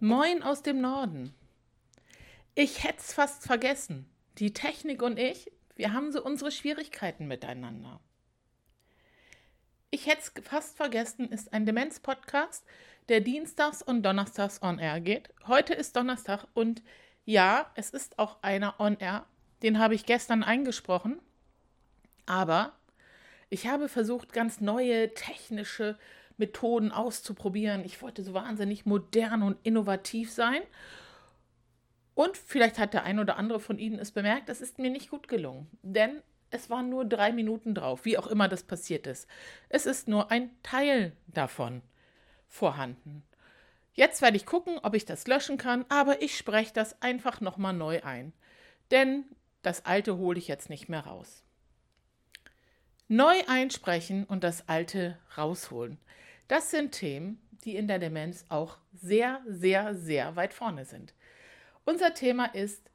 Moin aus dem Norden. Ich hätte es fast vergessen. Die Technik und ich, wir haben so unsere Schwierigkeiten miteinander. Ich hätte es fast vergessen, ist ein Demenz-Podcast, der dienstags und donnerstags on air geht. Heute ist Donnerstag und ja, es ist auch einer on air. Den habe ich gestern eingesprochen. Aber ich habe versucht, ganz neue technische Methoden auszuprobieren. Ich wollte so wahnsinnig modern und innovativ sein. Und vielleicht hat der ein oder andere von Ihnen es bemerkt, es ist mir nicht gut gelungen. Denn es waren nur drei Minuten drauf, wie auch immer das passiert ist. Es ist nur ein Teil davon vorhanden. Jetzt werde ich gucken, ob ich das löschen kann, aber ich spreche das einfach nochmal neu ein. Denn das alte hole ich jetzt nicht mehr raus. Neu einsprechen und das alte rausholen. Das sind Themen, die in der Demenz auch sehr, sehr, sehr weit vorne sind. Unser Thema ist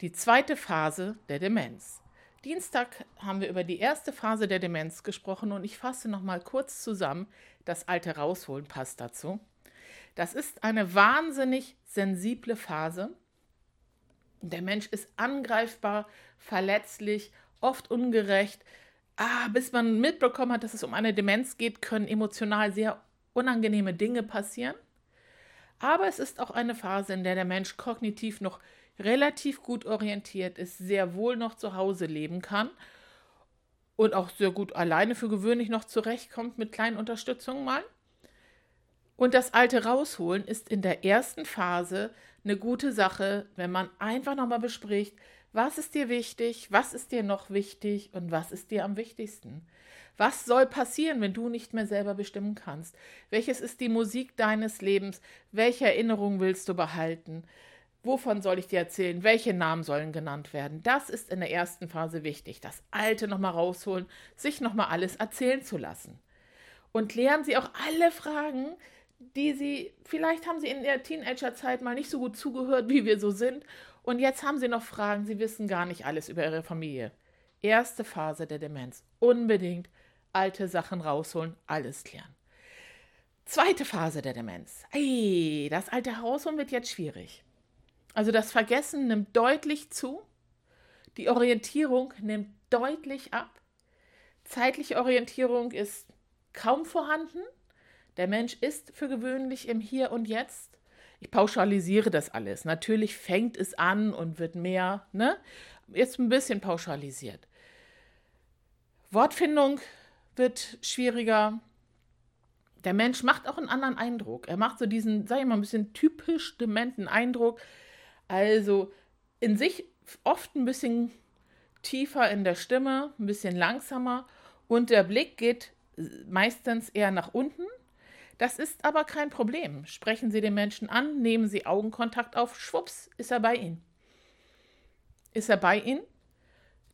die zweite Phase der Demenz. Dienstag haben wir über die erste Phase der Demenz gesprochen und ich fasse noch mal kurz zusammen. Das alte rausholen passt dazu. Das ist eine wahnsinnig sensible Phase. Der Mensch ist angreifbar, verletzlich, oft ungerecht, ah, bis man mitbekommen hat, dass es um eine Demenz geht, können emotional sehr unangenehme Dinge passieren. Aber es ist auch eine Phase, in der der Mensch kognitiv noch relativ gut orientiert ist, sehr wohl noch zu Hause leben kann und auch sehr gut alleine für gewöhnlich noch zurechtkommt mit kleinen Unterstützungen mal. Und das alte rausholen ist in der ersten Phase eine gute Sache, wenn man einfach nochmal bespricht, was ist dir wichtig? Was ist dir noch wichtig? Und was ist dir am wichtigsten? Was soll passieren, wenn du nicht mehr selber bestimmen kannst? Welches ist die Musik deines Lebens? Welche Erinnerungen willst du behalten? Wovon soll ich dir erzählen? Welche Namen sollen genannt werden? Das ist in der ersten Phase wichtig. Das Alte nochmal rausholen, sich nochmal alles erzählen zu lassen. Und klären Sie auch alle Fragen, die Sie, vielleicht haben Sie in der Teenagerzeit mal nicht so gut zugehört, wie wir so sind. Und jetzt haben Sie noch Fragen, Sie wissen gar nicht alles über Ihre Familie. Erste Phase der Demenz. Unbedingt alte Sachen rausholen, alles klären. Zweite Phase der Demenz. Ey, das alte Rausholen wird jetzt schwierig. Also das Vergessen nimmt deutlich zu. Die Orientierung nimmt deutlich ab. Zeitliche Orientierung ist kaum vorhanden. Der Mensch ist für gewöhnlich im Hier und Jetzt. Ich pauschalisiere das alles. Natürlich fängt es an und wird mehr, ne? Jetzt ein bisschen pauschalisiert. Wortfindung wird schwieriger. Der Mensch macht auch einen anderen Eindruck. Er macht so diesen, sag ich mal, ein bisschen typisch dementen Eindruck. Also in sich oft ein bisschen tiefer in der Stimme, ein bisschen langsamer und der Blick geht meistens eher nach unten das ist aber kein Problem. Sprechen Sie den Menschen an, nehmen Sie Augenkontakt auf, schwupps, ist er bei Ihnen. Ist er bei Ihnen?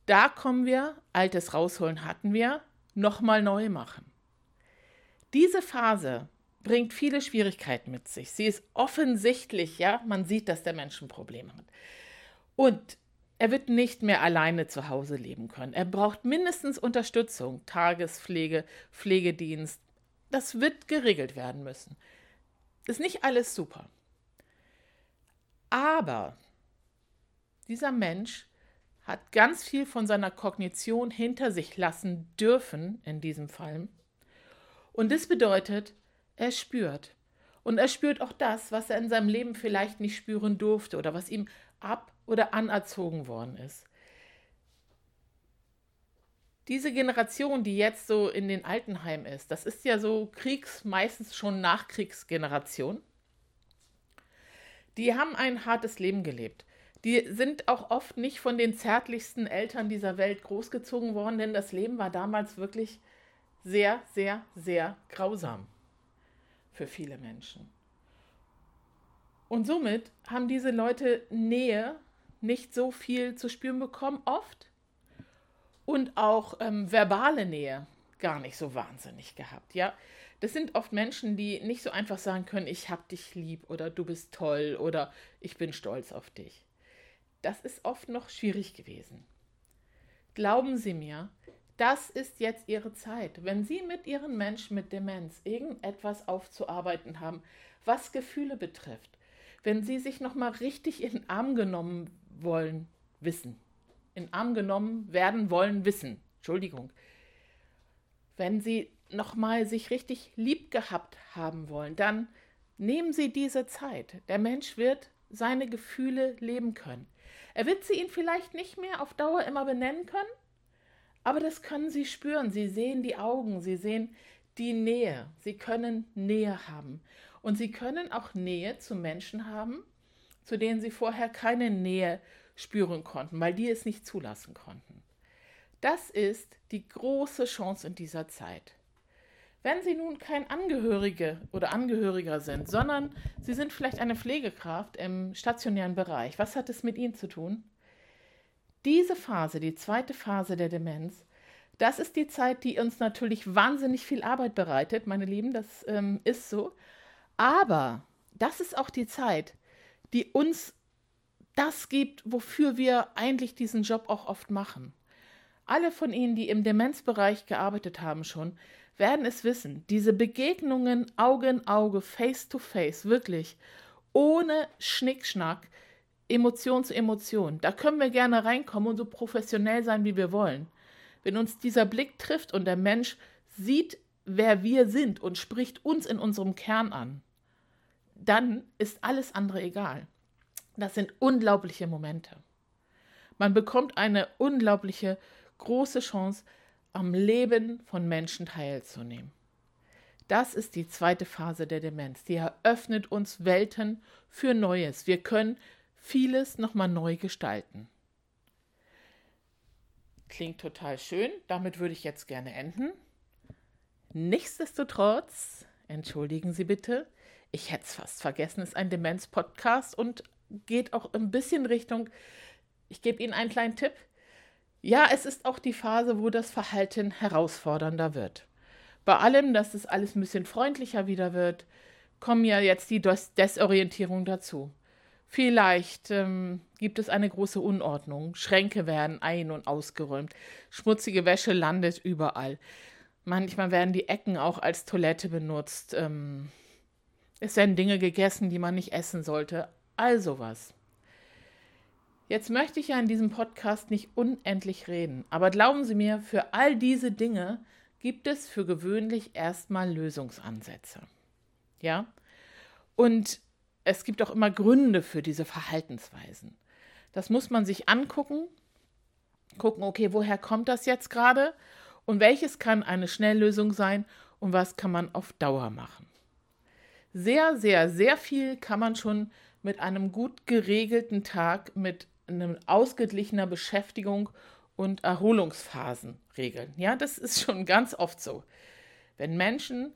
Da kommen wir, altes rausholen hatten wir, nochmal neu machen. Diese Phase bringt viele Schwierigkeiten mit sich. Sie ist offensichtlich, ja, man sieht, dass der Mensch ein Problem hat. Und er wird nicht mehr alleine zu Hause leben können. Er braucht mindestens Unterstützung, Tagespflege, Pflegedienst, das wird geregelt werden müssen. Ist nicht alles super. Aber dieser Mensch hat ganz viel von seiner Kognition hinter sich lassen dürfen, in diesem Fall. Und das bedeutet, er spürt. Und er spürt auch das, was er in seinem Leben vielleicht nicht spüren durfte oder was ihm ab- oder anerzogen worden ist diese Generation, die jetzt so in den Altenheimen ist, das ist ja so Kriegs, meistens schon Nachkriegsgeneration. Die haben ein hartes Leben gelebt. Die sind auch oft nicht von den zärtlichsten Eltern dieser Welt großgezogen worden, denn das Leben war damals wirklich sehr, sehr, sehr grausam für viele Menschen. Und somit haben diese Leute Nähe nicht so viel zu spüren bekommen, oft und auch ähm, verbale Nähe gar nicht so wahnsinnig gehabt. Ja, das sind oft Menschen, die nicht so einfach sagen können, ich hab dich lieb oder du bist toll oder ich bin stolz auf dich. Das ist oft noch schwierig gewesen. Glauben Sie mir, das ist jetzt Ihre Zeit. Wenn Sie mit Ihren Menschen mit Demenz irgendetwas aufzuarbeiten haben, was Gefühle betrifft, wenn Sie sich nochmal richtig in den Arm genommen wollen, wissen. In Arm genommen werden wollen, wissen. Entschuldigung. Wenn Sie nochmal sich richtig lieb gehabt haben wollen, dann nehmen Sie diese Zeit. Der Mensch wird seine Gefühle leben können. Er wird sie Ihnen vielleicht nicht mehr auf Dauer immer benennen können, aber das können Sie spüren. Sie sehen die Augen, Sie sehen die Nähe. Sie können Nähe haben. Und Sie können auch Nähe zu Menschen haben, zu denen Sie vorher keine Nähe spüren konnten, weil die es nicht zulassen konnten. Das ist die große Chance in dieser Zeit. Wenn Sie nun kein Angehörige oder Angehöriger sind, sondern Sie sind vielleicht eine Pflegekraft im stationären Bereich, was hat es mit Ihnen zu tun? Diese Phase, die zweite Phase der Demenz, das ist die Zeit, die uns natürlich wahnsinnig viel Arbeit bereitet, meine Lieben, das ähm, ist so. Aber das ist auch die Zeit, die uns das gibt, wofür wir eigentlich diesen Job auch oft machen. Alle von Ihnen, die im Demenzbereich gearbeitet haben schon, werden es wissen. Diese Begegnungen Auge in Auge, Face to Face, wirklich, ohne Schnickschnack, Emotion zu Emotion. Da können wir gerne reinkommen und so professionell sein, wie wir wollen. Wenn uns dieser Blick trifft und der Mensch sieht, wer wir sind und spricht uns in unserem Kern an, dann ist alles andere egal. Das sind unglaubliche Momente. Man bekommt eine unglaubliche große Chance, am Leben von Menschen teilzunehmen. Das ist die zweite Phase der Demenz. Die eröffnet uns Welten für Neues. Wir können vieles nochmal neu gestalten. Klingt total schön. Damit würde ich jetzt gerne enden. Nichtsdestotrotz, entschuldigen Sie bitte, ich hätte es fast vergessen, ist ein Demenz-Podcast und geht auch ein bisschen Richtung, ich gebe Ihnen einen kleinen Tipp. Ja, es ist auch die Phase, wo das Verhalten herausfordernder wird. Bei allem, dass es alles ein bisschen freundlicher wieder wird, kommen ja jetzt die Des Desorientierung dazu. Vielleicht ähm, gibt es eine große Unordnung. Schränke werden ein- und ausgeräumt. Schmutzige Wäsche landet überall. Manchmal werden die Ecken auch als Toilette benutzt. Ähm, es werden Dinge gegessen, die man nicht essen sollte. All sowas. Jetzt möchte ich ja in diesem Podcast nicht unendlich reden, aber glauben Sie mir, für all diese Dinge gibt es für gewöhnlich erstmal Lösungsansätze. Ja? Und es gibt auch immer Gründe für diese Verhaltensweisen. Das muss man sich angucken, gucken, okay, woher kommt das jetzt gerade und welches kann eine Schnelllösung sein und was kann man auf Dauer machen. Sehr, sehr, sehr viel kann man schon mit einem gut geregelten Tag, mit einer ausgeglichener Beschäftigung und Erholungsphasen regeln. Ja, das ist schon ganz oft so. Wenn Menschen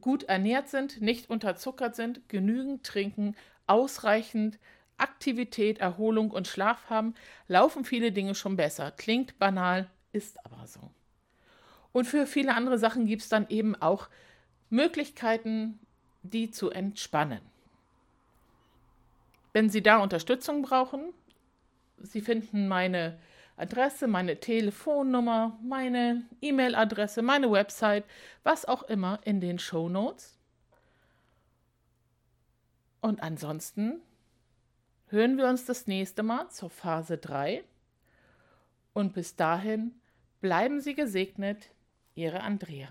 gut ernährt sind, nicht unterzuckert sind, genügend trinken, ausreichend Aktivität, Erholung und Schlaf haben, laufen viele Dinge schon besser. Klingt banal, ist aber so. Und für viele andere Sachen gibt es dann eben auch Möglichkeiten, die zu entspannen. Wenn Sie da Unterstützung brauchen, Sie finden meine Adresse, meine Telefonnummer, meine E-Mail-Adresse, meine Website, was auch immer in den Show Notes. Und ansonsten hören wir uns das nächste Mal zur Phase 3. Und bis dahin bleiben Sie gesegnet, Ihre Andrea.